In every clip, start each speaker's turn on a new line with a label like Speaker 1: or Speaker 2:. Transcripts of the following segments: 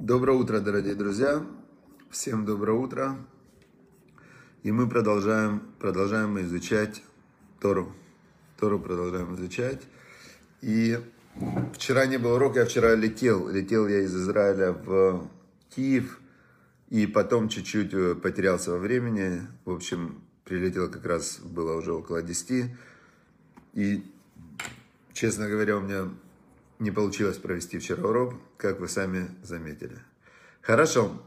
Speaker 1: Доброе утро, дорогие друзья. Всем доброе утро. И мы продолжаем, продолжаем изучать Тору. Тору продолжаем изучать. И вчера не было урока, я вчера летел. Летел я из Израиля в Киев. И потом чуть-чуть э, потерялся во времени. В общем, прилетел как раз, было уже около 10. И, честно говоря, у меня не получилось провести вчера урок, как вы сами заметили. Хорошо,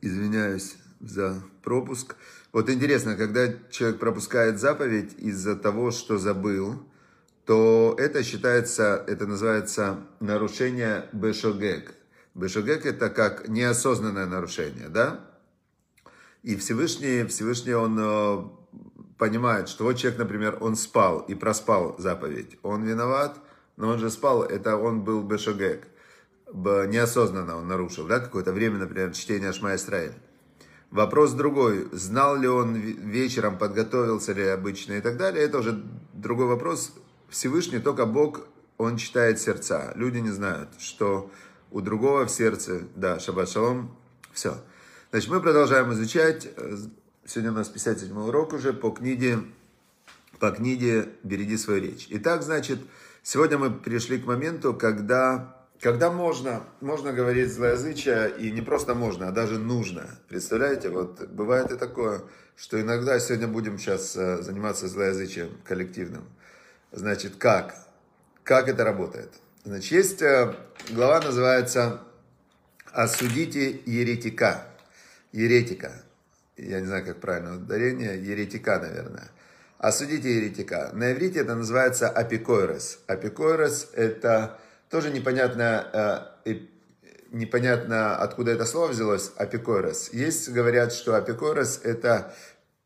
Speaker 1: извиняюсь за пропуск. Вот интересно, когда человек пропускает заповедь из-за того, что забыл, то это считается, это называется нарушение бешогек. Бешогек это как неосознанное нарушение, да? И Всевышний, Всевышний он э, понимает, что вот человек, например, он спал и проспал заповедь. Он виноват – но он же спал, это он был бешогек. Неосознанно он нарушил, да, какое-то время, например, чтение Ашма Исраиль. Вопрос другой, знал ли он вечером, подготовился ли обычно и так далее, это уже другой вопрос. Всевышний, только Бог, он читает сердца. Люди не знают, что у другого в сердце, да, шаббат шалом, все. Значит, мы продолжаем изучать, сегодня у нас 57 урок уже по книге, по книге «Береги свою речь». Итак, значит, Сегодня мы пришли к моменту, когда, когда можно, можно говорить злоязычие, и не просто можно, а даже нужно. Представляете, вот бывает и такое, что иногда сегодня будем сейчас э, заниматься злоязычием коллективным. Значит, как? Как это работает? Значит, есть э, глава, называется «Осудите еретика». Еретика. Я не знаю, как правильно ударение. Еретика, наверное. Осудите еретика. На иврите это называется апикойрес. Апикойрес это тоже непонятно, э, непонятно откуда это слово взялось, апикойрес. Есть, говорят, что апикойрес это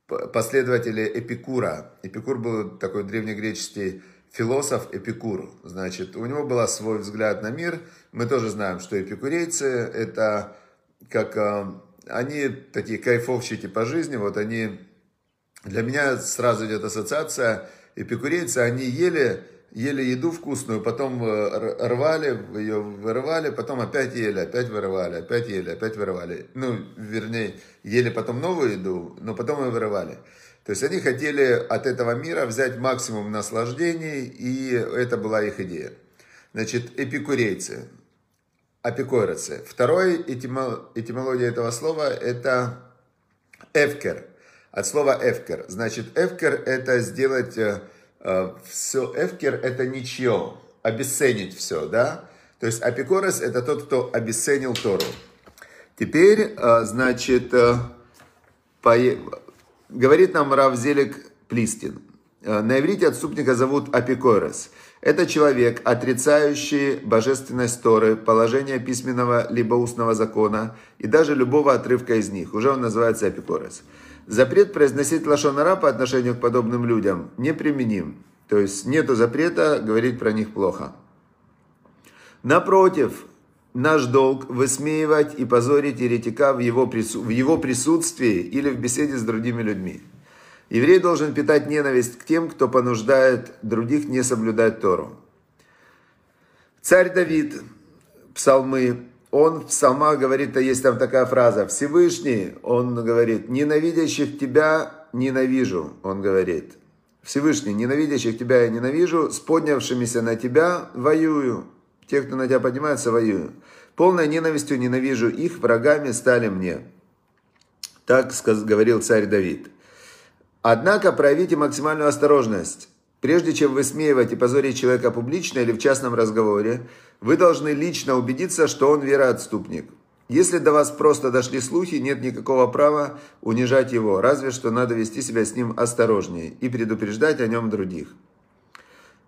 Speaker 1: последователи Эпикура. Эпикур был такой древнегреческий философ Эпикур. Значит, у него был свой взгляд на мир. Мы тоже знаем, что эпикурейцы это как э, они такие кайфовщики по жизни, вот они для меня сразу идет ассоциация, эпикурейцы, они ели, ели еду вкусную, потом э, рвали, ее вырывали, потом опять ели, опять вырывали, опять ели, опять вырывали. Ну, вернее, ели потом новую еду, но потом ее вырывали. То есть они хотели от этого мира взять максимум наслаждений, и это была их идея. Значит, эпикурейцы, апикойроцы. Второй этимология этого слова – это эвкер – от слова эвкер. Значит, эвкер это сделать э, э все, эвкер это ничье, обесценить все, да? То есть апикорос это тот, кто обесценил Тору. Теперь, э, значит, э, по... говорит нам Равзелик Плистин. Э, на иврите отступника зовут апикорос. Это человек, отрицающий божественность Торы, положение письменного либо устного закона и даже любого отрывка из них. Уже он называется апикорос. Запрет произносить лошонара по отношению к подобным людям неприменим. То есть нету запрета говорить про них плохо. Напротив, наш долг высмеивать и позорить еретика в его, в его присутствии или в беседе с другими людьми. Еврей должен питать ненависть к тем, кто понуждает других не соблюдать Тору. Царь Давид, псалмы он в псалмах говорит, есть там такая фраза, Всевышний, он говорит, ненавидящих тебя ненавижу, он говорит. Всевышний, ненавидящих тебя я ненавижу, с поднявшимися на тебя воюю. Те, кто на тебя поднимается, воюю. Полной ненавистью ненавижу их, врагами стали мне. Так говорил царь Давид. Однако проявите максимальную осторожность. Прежде чем высмеивать и позорить человека публично или в частном разговоре, вы должны лично убедиться, что он вероотступник. Если до вас просто дошли слухи, нет никакого права унижать его, разве что надо вести себя с ним осторожнее и предупреждать о нем других.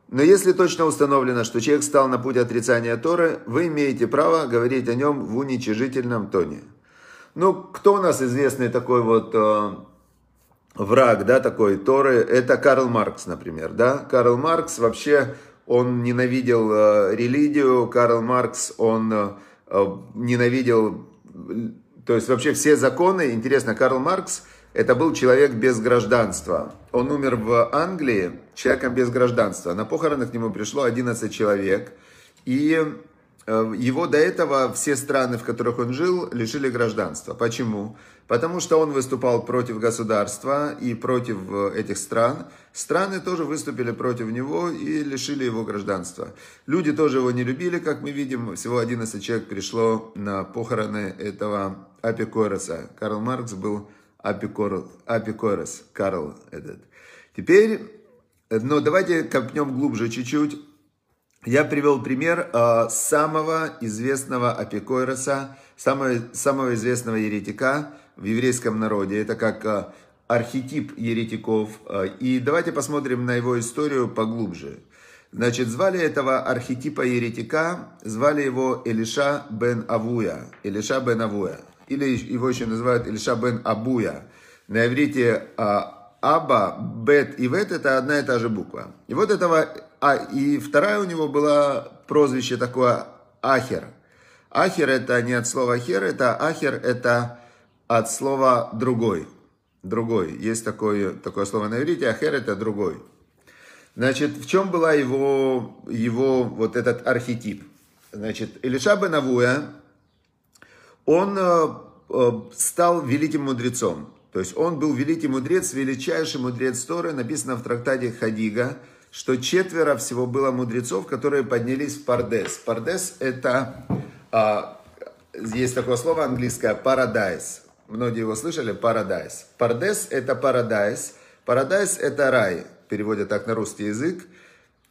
Speaker 1: Но если точно установлено, что человек стал на путь отрицания Торы, вы имеете право говорить о нем в уничижительном тоне. Ну, кто у нас известный такой вот э, враг, да, такой Торы, это Карл Маркс, например, да. Карл Маркс вообще, он ненавидел э, религию, Карл Маркс, он э, ненавидел, то есть вообще все законы, интересно, Карл Маркс, это был человек без гражданства. Он умер в Англии человеком без гражданства. На похороны к нему пришло 11 человек. И э, его до этого все страны, в которых он жил, лишили гражданства. Почему? Потому что он выступал против государства и против э, этих стран. Страны тоже выступили против него и лишили его гражданства. Люди тоже его не любили, как мы видим. Всего 11 человек пришло на похороны этого Апикороса. Карл Маркс был Апикор, Апикорос, Карл этот. Теперь, но давайте копнем глубже чуть-чуть. Я привел пример э, самого известного Апикойроса, самого, самого известного еретика в еврейском народе. Это как э, архетип еретиков. Э, и давайте посмотрим на его историю поглубже. Значит, звали этого архетипа еретика, звали его Элиша бен Авуя. Элиша бен Авуя. Или его еще называют Элиша бен Абуя. На иврите Аба, Бет и Вет это одна и та же буква. И вот этого, а, и вторая у него была прозвище такое Ахер. Ахер это не от слова хер, это Ахер это от слова другой. Другой. Есть такое, такое слово на иврите, Ахер это другой. Значит, в чем была его, его вот этот архетип? Значит, Илиша бен Авуя, он э, э, стал великим мудрецом. То есть он был великий мудрец, величайший мудрец Торы, написано в трактате Хадига, что четверо всего было мудрецов, которые поднялись в Пардес. Пардес это, а, есть такое слово английское, paradise. Многие его слышали, paradise. Пардес это paradise. Paradise это рай, переводят так на русский язык.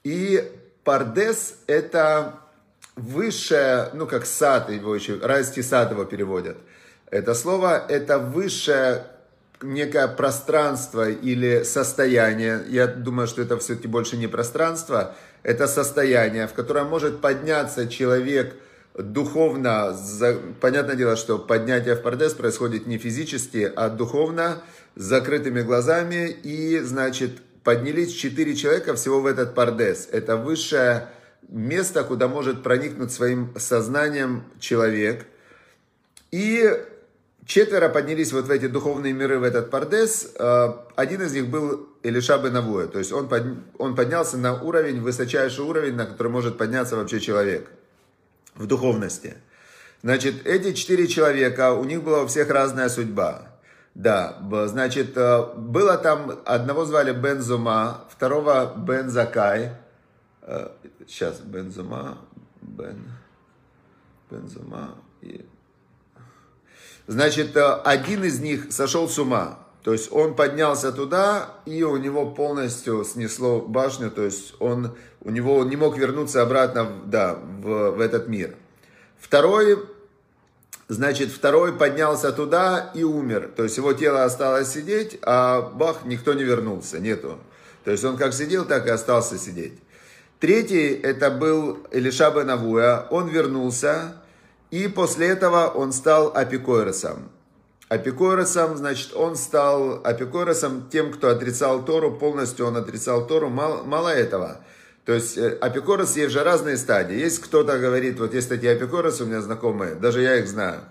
Speaker 1: И Пардес это высшее, ну как сад его еще, райский сад его переводят. Это слово, это высшее некое пространство или состояние, я думаю, что это все-таки больше не пространство, это состояние, в котором может подняться человек духовно, понятное дело, что поднятие в пардес происходит не физически, а духовно, с закрытыми глазами, и, значит, поднялись четыре человека всего в этот пардес. Это высшее место, куда может проникнуть своим сознанием человек. И Четверо поднялись вот в эти духовные миры, в этот пардес. Э, один из них был Элиша бен Авуя, то есть он, под, он поднялся на уровень, высочайший уровень, на который может подняться вообще человек в духовности. Значит, эти четыре человека, у них была у всех разная судьба. Да, значит, э, было там, одного звали Бен Зума, второго Бен Закай. Э, сейчас, Бен Зума, Бен, Бен Зума и Значит, э, один из них сошел с ума. То есть он поднялся туда, и у него полностью снесло башню, то есть он, у него не мог вернуться обратно да, в, в этот мир. Второй, значит, второй поднялся туда и умер. То есть его тело осталось сидеть, а бах, никто не вернулся, нету. То есть он как сидел, так и остался сидеть. Третий, это был Илиша бен Авуя, он вернулся, и после этого он стал апикойросом. Апикойросом, значит, он стал апикойросом тем, кто отрицал Тору, полностью он отрицал Тору, мало, мало этого. То есть э, апикорос есть же разные стадии. Есть кто-то говорит, вот есть такие апикоросы у меня знакомые, даже я их знаю.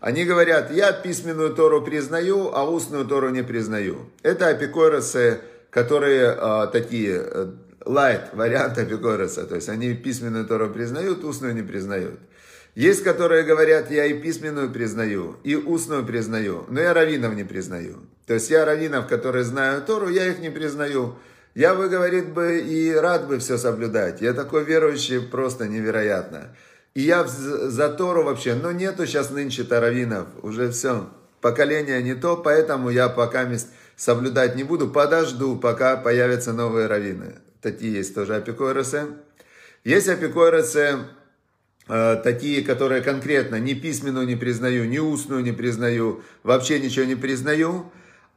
Speaker 1: Они говорят, я письменную Тору признаю, а устную Тору не признаю. Это апикоросы, которые э, такие, э, light, вариант апикороса. То есть они письменную Тору признают, устную не признают. Есть, которые говорят, я и письменную признаю, и устную признаю, но я раввинов не признаю. То есть я раввинов, которые знают Тору, я их не признаю. Я бы, говорит бы, и рад бы все соблюдать. Я такой верующий, просто невероятно. И я за Тору вообще, но нету сейчас нынче таравинов, уже все, поколение не то, поэтому я пока соблюдать не буду, подожду, пока появятся новые раввины. Такие есть тоже апикойросы. Есть Э, такие, которые конкретно ни письменную не признаю, ни устную не признаю, вообще ничего не признаю.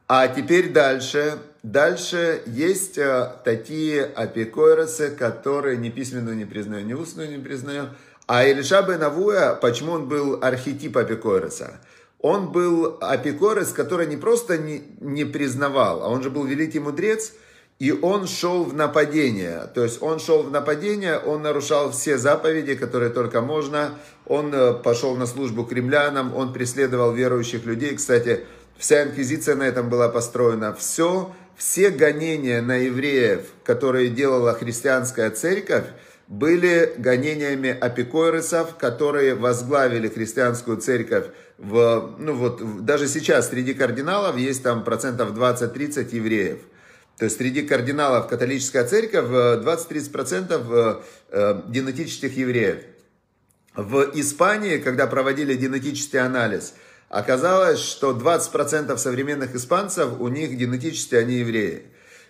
Speaker 1: А теперь дальше. Дальше есть э, такие апикойросы, которые ни письменную не признаю, ни устную не признаю. А Илиша бен Авуя, почему он был архетип апикойроса? Он был апикорос, который не просто не, не признавал, а он же был великий мудрец – и он шел в нападение. То есть он шел в нападение, он нарушал все заповеди, которые только можно. Он э, пошел на службу кремлянам, он преследовал верующих людей. Кстати, вся инквизиция на этом была построена. Все, все гонения на евреев, которые делала христианская церковь, были гонениями апикойросов, которые возглавили христианскую церковь в, ну вот, даже сейчас среди кардиналов есть там процентов 20-30 евреев. То есть среди кардиналов католическая церковь 20-30% э, генетических евреев. В Испании, когда проводили генетический анализ, оказалось, что 20% современных испанцев, у них генетически они евреи.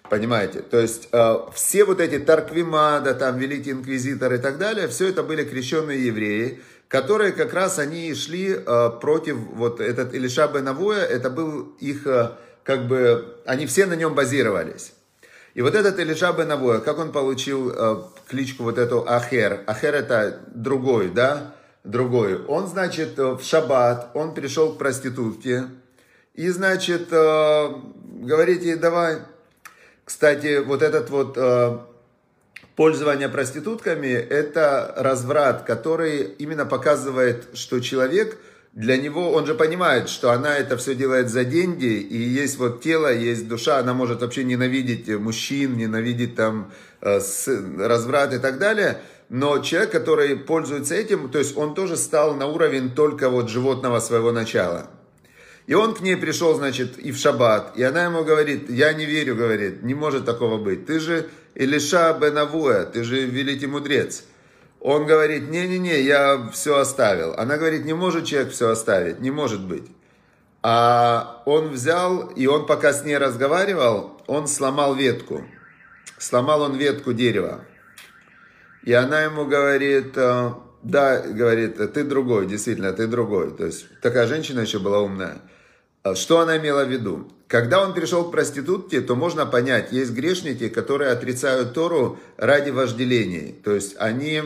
Speaker 1: Понимаете? То есть э, все вот эти Тарквимада, там, Великий Инквизитор и так далее, все это были крещенные евреи, которые как раз они шли э, против, вот этот Илиша бен Авуя, это был их, э, как бы, они все на нем базировались. И вот этот Илиша бен Авуя, как он получил э, кличку вот эту Ахер? Ахер это другой, да? Другой. Он, значит, э, в шаббат, он пришел к проститутке, и, значит, э, говорит ей, давай, кстати, вот этот вот э, пользование проститутками – это разврат, который именно показывает, что человек, для него, он же понимает, что она это все делает за деньги, и есть вот тело, есть душа, она может вообще ненавидеть мужчин, ненавидеть там э, разврат и так далее, но человек, который пользуется этим, то есть он тоже стал на уровень только вот животного своего начала – и он к ней пришел, значит, и в шаббат, и она ему говорит, я не верю, говорит, не может такого быть. Ты же Илиша бен Авуя, ты же великий мудрец. Он говорит, не-не-не, я все оставил. Она говорит, не может человек все оставить, не может быть. А он взял, и он пока с ней разговаривал, он сломал ветку. Сломал он ветку дерева. И она ему говорит, «Э, да, говорит, ты другой, действительно, ты другой. То есть такая женщина еще была умная. А что она имела в виду? Когда он перешел к проститутке, то можно понять, есть грешники, которые отрицают Тору ради вожделений. То есть они,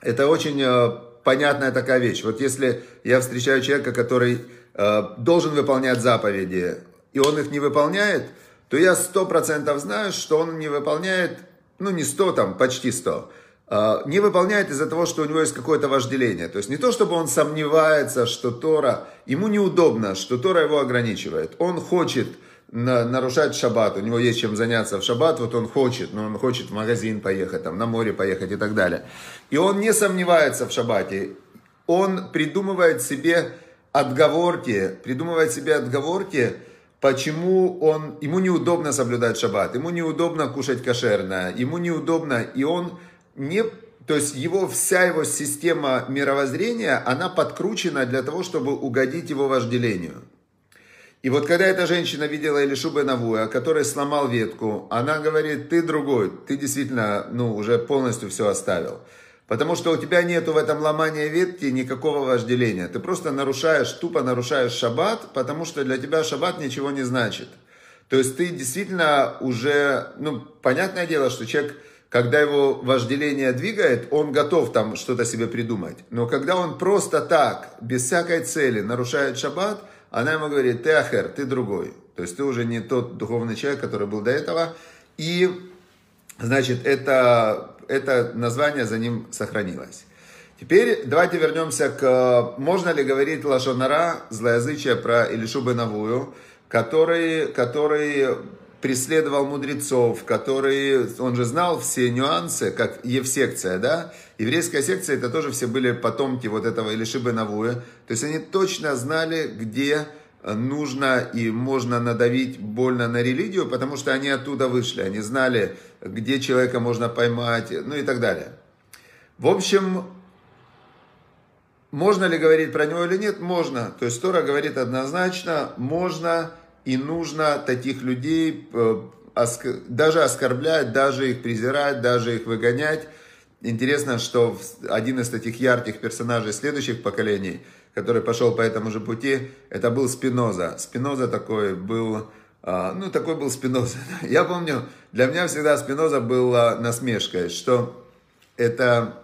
Speaker 1: это очень э, понятная такая вещь. Вот если я встречаю человека, который э, должен выполнять заповеди, и он их не выполняет, то я сто процентов знаю, что он не выполняет, ну не сто, там почти сто, не выполняет из-за того, что у него есть какое-то вожделение. То есть не то, чтобы он сомневается, что Тора, ему неудобно, что Тора его ограничивает. Он хочет нарушать шаббат, у него есть чем заняться в шаббат, вот он хочет, но он хочет в магазин поехать, там, на море поехать и так далее. И он не сомневается в шаббате, он придумывает себе отговорки, придумывает себе отговорки, почему он, ему неудобно соблюдать шаббат, ему неудобно кушать кошерное, ему неудобно, и он не, то есть его, вся его система мировоззрения, она подкручена для того, чтобы угодить его вожделению. И вот когда эта женщина видела Илишу Бенавуя, который сломал ветку, она говорит, ты другой, ты действительно ну, уже полностью все оставил. Потому что у тебя нету в этом ломании ветки никакого вожделения. Ты просто нарушаешь, тупо нарушаешь шаббат, потому что для тебя шаббат ничего не значит. То есть ты действительно уже, ну, понятное дело, что человек когда его вожделение двигает, он готов там что-то себе придумать. Но когда он просто так, без всякой цели, нарушает шаббат, она ему говорит, ты ахер, ты другой. То есть ты уже не тот духовный человек, который был до этого. И, значит, это, это название за ним сохранилось. Теперь давайте вернемся к, можно ли говорить лашонара, злоязычие про Илишу Бенавую, который, который преследовал мудрецов, который, он же знал все нюансы, как Евсекция, да? Еврейская секция, это тоже все были потомки вот этого Илишибы Навуя. То есть они точно знали, где нужно и можно надавить больно на религию, потому что они оттуда вышли. Они знали, где человека можно поймать, ну и так далее. В общем, можно ли говорить про него или нет? Можно. То есть Тора говорит однозначно, можно и нужно таких людей э, даже оскорблять, даже их презирать, даже их выгонять. Интересно, что один из таких ярких персонажей следующих поколений, который пошел по этому же пути, это был Спиноза. Спиноза такой был, а, ну такой был Спиноза. Я помню, для меня всегда Спиноза был насмешкой, что это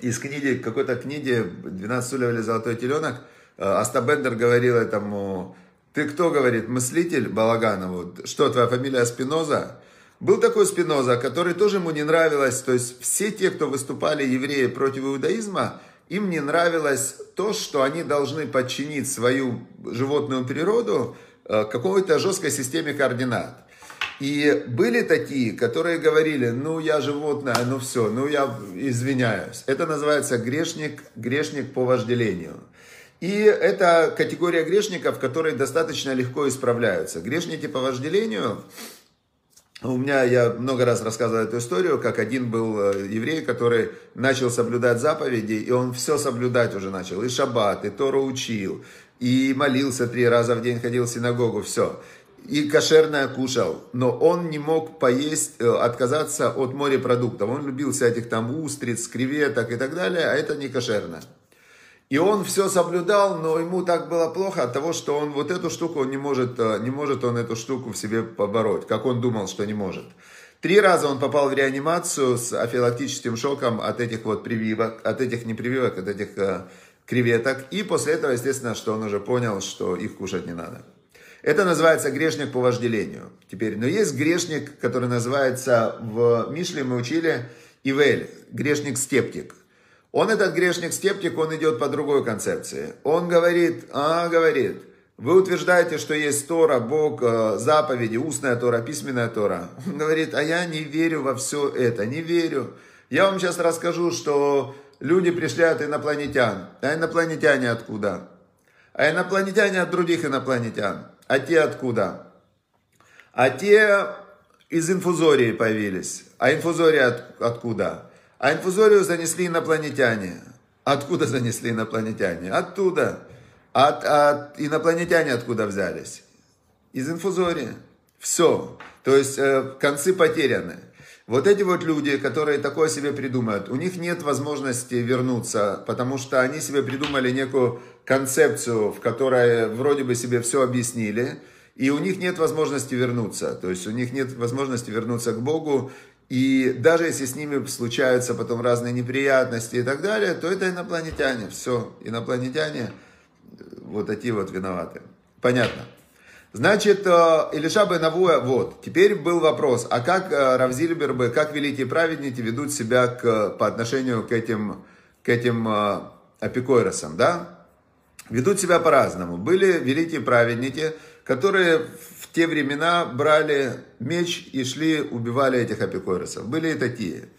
Speaker 1: из книги, какой-то книги «12 стульев или золотой теленок», Аста Бендер говорил этому ты кто, говорит, мыслитель Балаганова? Что, твоя фамилия Спиноза? Был такой Спиноза, который тоже ему не нравилось. То есть все те, кто выступали евреи против иудаизма, им не нравилось то, что они должны подчинить свою животную природу э, какой-то жесткой системе координат. И были такие, которые говорили, ну я животное, ну все, ну я извиняюсь. Это называется грешник, грешник по вожделению. И это категория грешников, которые достаточно легко исправляются. Грешники по вожделению, у меня, я много раз рассказывал эту историю, как один был э, еврей, который начал соблюдать заповеди, и он все соблюдать уже начал. И шаббат, и Тору учил, и молился три раза в день, ходил в синагогу, все. И кошерное кушал, но он не мог поесть, э, отказаться от морепродуктов. Он любил всяких там устриц, креветок и так далее, а это не кошерное. И он все соблюдал, но ему так было плохо от того, что он вот эту штуку, он не может, э, не может он эту штуку в себе побороть, как он думал, что не может. Три раза он попал в реанимацию с афилактическим шоком от этих вот прививок, от этих не прививок, от этих э, креветок. И после этого, естественно, что он уже понял, что их кушать не надо. Это называется грешник по вожделению. Теперь, но есть грешник, который называется, в Мишле мы учили, Ивель, грешник-стептик. Он этот грешник-скептик, он идет по другой концепции. Он говорит, а, говорит, вы утверждаете, что есть Тора, Бог, э, заповеди, устная Тора, письменная Тора. Он говорит, а я не верю во все это, не верю. Я вам сейчас расскажу, что люди пришли от инопланетян. А инопланетяне откуда? А инопланетяне от других инопланетян. А те откуда? А те из инфузории появились. А инфузория от, откуда? А инфузорию занесли инопланетяне. Откуда занесли инопланетяне? Оттуда. От, от инопланетяне откуда взялись? Из инфузории. Все. То есть э, концы потеряны. Вот эти вот люди, которые такое себе придумают, у них нет возможности вернуться, потому что они себе придумали некую концепцию, в которой вроде бы себе все объяснили, и у них нет возможности вернуться. То есть у них нет возможности вернуться к Богу и даже если с ними случаются потом разные неприятности и так далее, то это инопланетяне. Все, инопланетяне вот такие вот виноваты. Понятно. Значит, э, Илиша бен Авуя, вот, теперь был вопрос, а как э, Равзильбербы, как великие праведники ведут себя к, по отношению к этим, к этим э, апикойросам, да? Ведут себя по-разному. Были великие праведники, которые те времена брали меч и шли, убивали этих апикойросов. Были и такие.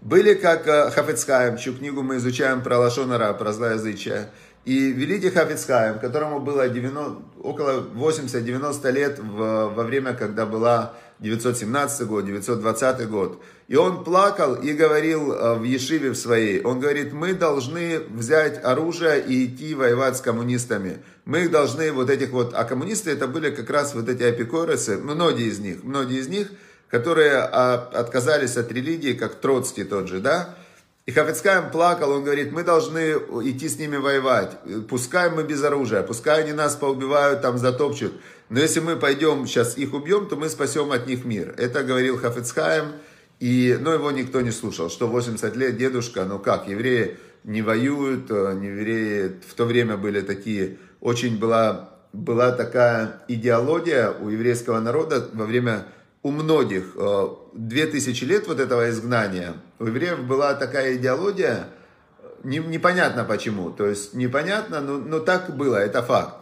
Speaker 1: Были как э, Хафицхайм, чью книгу мы изучаем про Лашонара, про злоязычие. И великий Хафицхайм, которому было 90, около 80-90 лет в, во время, когда была 917 год, 920 год. И он плакал и говорил э, в Ешиве в своей, он говорит, мы должны взять оружие и идти воевать с коммунистами. Мы должны вот этих вот, а коммунисты это были как раз вот эти апикорисы, многие из них, многие из них, которые а, отказались от религии, как Троцкий тот же, да, и Хафицкаем плакал, он говорит, мы должны идти с ними воевать, пускай мы без оружия, пускай они нас поубивают, там затопчут, но если мы пойдем сейчас их убьем, то мы спасем от них мир. Это говорил Хафицкаем, и, но его никто не слушал, что 80 лет дедушка, ну как, евреи не воюют, э, евреи в то время были такие очень была, была такая идеология у еврейского народа во время, у многих, э, две тысячи лет вот этого изгнания, у евреев была такая идеология, не, непонятно почему, то есть непонятно, но, но так было, это факт,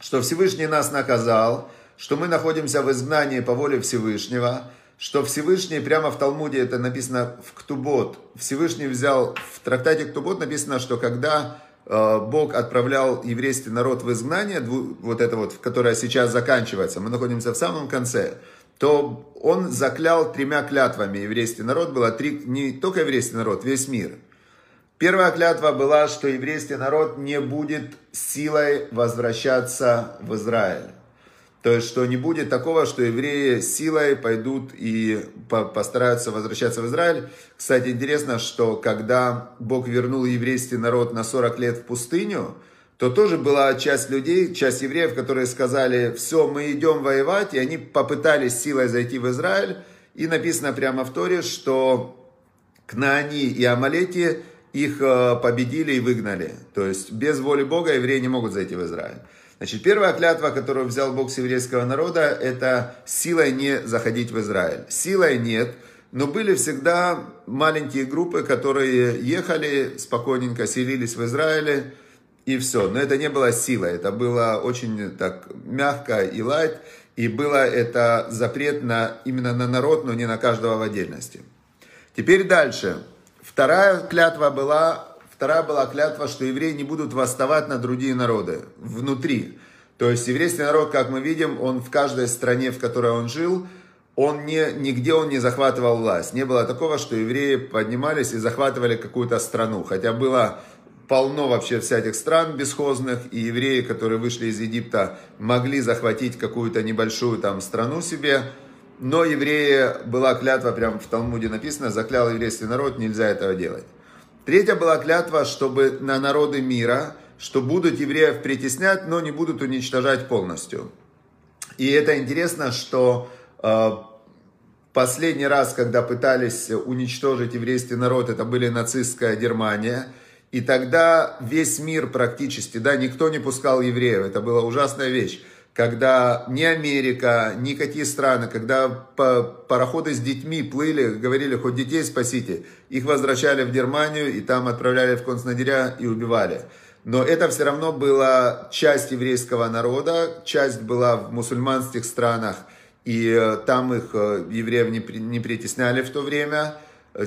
Speaker 1: что Всевышний нас наказал, что мы находимся в изгнании по воле Всевышнего, что Всевышний, прямо в Талмуде это написано в Ктубот, Всевышний взял, в трактате Ктубот написано, что когда Э, Бог отправлял еврейский народ в изгнание, вот это вот, которое сейчас заканчивается, мы находимся в самом конце, то он заклял тремя клятвами еврейский народ, было три, не только еврейский народ, весь мир. Первая клятва была, что еврейский народ не будет силой возвращаться в Израиль. То есть, что не будет такого, что евреи силой пойдут и постараются возвращаться в Израиль. Кстати, интересно, что когда Бог вернул еврейский народ на 40 лет в пустыню, то тоже была часть людей, часть евреев, которые сказали, все, мы идем воевать, и они попытались силой зайти в Израиль. И написано прямо в Торе, что Кнаани и Амалети их э, победили и выгнали. То есть без воли Бога евреи не могут зайти в Израиль. Значит, первая клятва, которую взял Бог с еврейского народа, это силой не заходить в Израиль. Силой нет, но были всегда маленькие группы, которые ехали спокойненько, селились в Израиле, и все. Но это не было силой, это было очень так мягко и лайт. И было это запрет на, именно на народ, но не на каждого в отдельности. Теперь дальше. Вторая клятва была, вторая была клятва, что евреи не будут восставать на другие народы внутри. То есть еврейский народ, как мы видим, он в каждой стране, в которой он жил, он не, нигде он не захватывал власть. Не было такого, что евреи поднимались и захватывали какую-то страну. Хотя было полно вообще всяких стран бесхозных, и евреи, которые вышли из Египта, могли захватить какую-то небольшую там страну себе. Но евреи, была клятва, прям в Талмуде написано, заклял еврейский народ, нельзя этого делать. Третья была клятва, чтобы на народы мира, что будут евреев притеснять, но не будут уничтожать полностью. И это интересно, что э, последний раз, когда пытались уничтожить еврейский народ, это были нацистская Германия. И тогда весь мир практически, да, никто не пускал евреев. Это была ужасная вещь. Когда ни Америка, никакие страны, когда пароходы с детьми плыли, говорили, хоть детей спасите, их возвращали в Германию и там отправляли в концлагеря и убивали. Но это все равно была часть еврейского народа, часть была в мусульманских странах, и э, там их, э, евреев, не, притесняли в то время.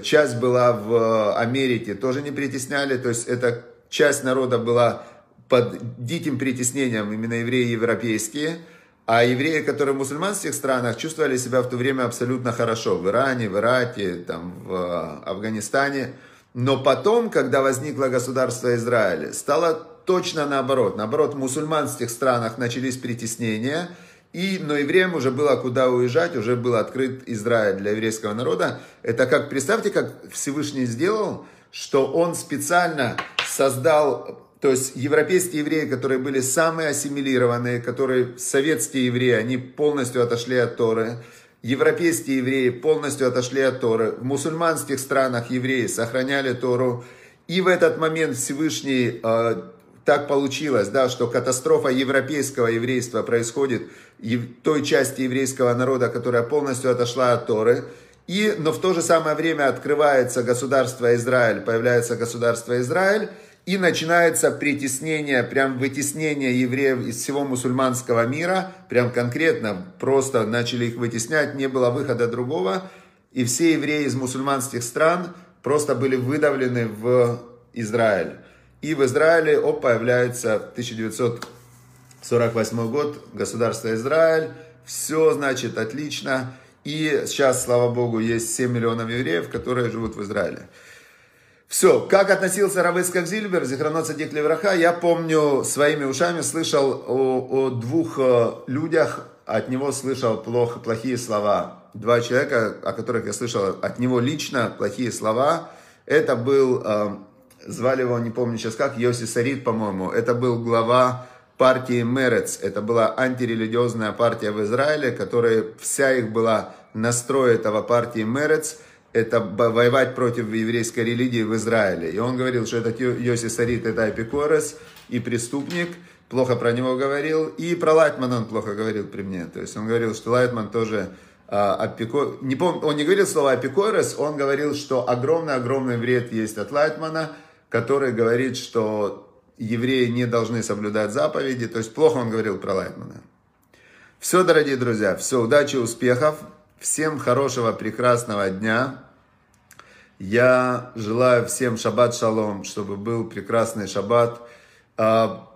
Speaker 1: Часть была в Америке, тоже не притесняли, то есть эта часть народа была под диким притеснением, именно евреи европейские. А евреи, которые в мусульманских странах, чувствовали себя в то время абсолютно хорошо. В Иране, в Ираке, там, в э, Афганистане – но потом, когда возникло государство Израиль, стало точно наоборот. Наоборот, в мусульманских странах начались притеснения, и, но евреям уже было куда уезжать, уже был открыт Израиль для еврейского народа. Это как, представьте, как Всевышний сделал, что он специально создал, то есть европейские евреи, которые были самые ассимилированные, которые советские евреи, они полностью отошли от Торы, европейские евреи полностью отошли от Торы, в мусульманских странах евреи сохраняли Тору, и в этот момент Всевышний э, так получилось, да, что катастрофа европейского еврейства происходит той части еврейского народа, которая полностью отошла от Торы, и, но в то же самое время открывается государство Израиль, появляется государство Израиль, и начинается притеснение, прям вытеснение евреев из всего мусульманского мира, прям конкретно, просто начали их вытеснять, не было выхода другого, и все евреи из мусульманских стран просто были выдавлены в Израиль. И в Израиле оп, появляется 1948 год, государство Израиль, все, значит, отлично, и сейчас, слава богу, есть 7 миллионов евреев, которые живут в Израиле. Все, как относился Равыцкак Зильбер, Зихранот Садик Левраха, я помню, своими ушами слышал о, о двух э, людях, от него слышал плохо, плохие слова. Два человека, о которых я слышал от него лично плохие слова. Это был, э, звали его, не помню сейчас как, Йоси Сарит, по-моему. Это был глава партии Мерец. Это была антирелигиозная партия в Израиле, которая вся их была настрой этого партии Мерец – это воевать против еврейской религии в Израиле. И он говорил, что этот Йоси Сарит это апикорес и преступник, плохо про него говорил. И про Лайтмана он плохо говорил при мне. То есть он говорил, что Лайтман тоже апико... не пом... Он не говорил слово апикорес, он говорил, что огромный-огромный вред есть от Лайтмана, который говорит, что евреи не должны соблюдать заповеди. То есть плохо он говорил про Лайтмана. Все, дорогие друзья, все, удачи, успехов. Всем хорошего, прекрасного дня. Я желаю всем шаббат шалом, чтобы был прекрасный шаббат. А,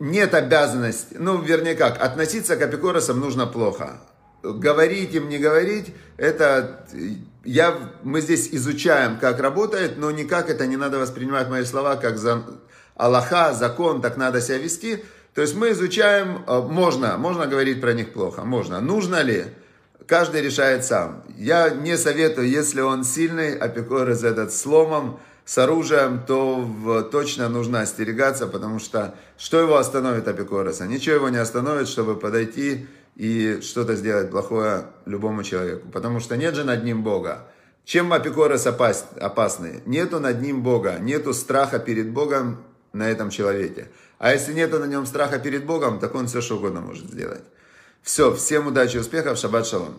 Speaker 1: нет обязанности, ну, вернее как, относиться к апикоросам нужно плохо. Говорить им, не говорить, это я, мы здесь изучаем, как работает, но никак это не надо воспринимать мои слова, как за Аллаха, закон, так надо себя вести. То есть мы изучаем, а, можно, можно говорить про них плохо, можно. Нужно ли? Каждый решает сам. Я не советую, если он сильный, апикорис этот с ломом, с оружием, то точно нужно остерегаться, потому что что его остановит апикороса? Ничего его не остановит, чтобы подойти и что-то сделать плохое любому человеку. Потому что нет же над ним Бога. Чем апикорос опас, опасный? Нету над ним Бога, нету страха перед Богом на этом человеке. А если нету на нем страха перед Богом, так он все что угодно может сделать. Все, всем удачи и успехов, шаббат шалом.